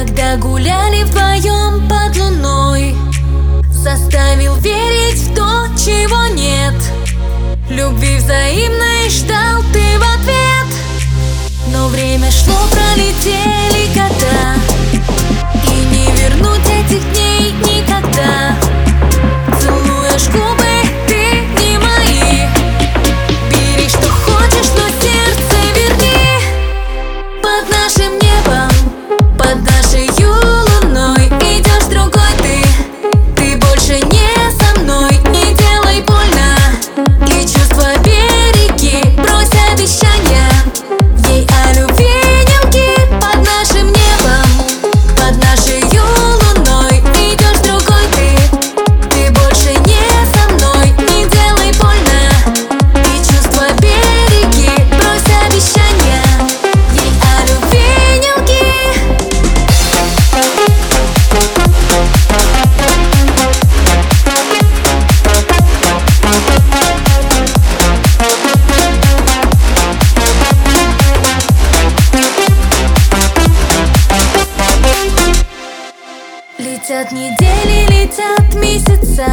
Когда гуляли вдвоем под луной Заставил верить в то, чего нет. Летят недели, летят месяца.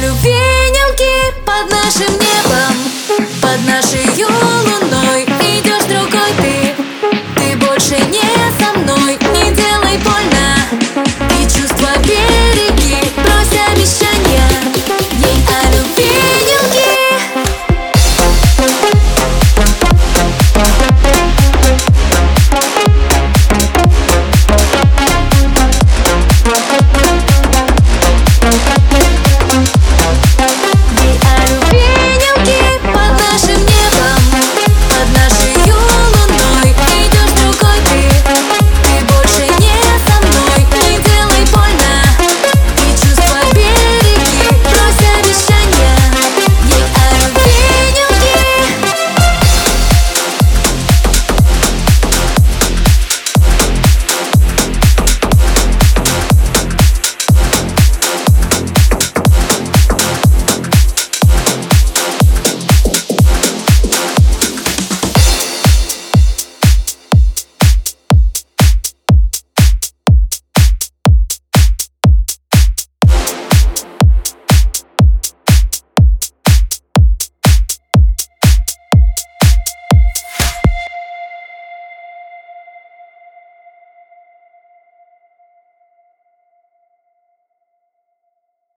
любви нелки под нашим небом, под нашей луной.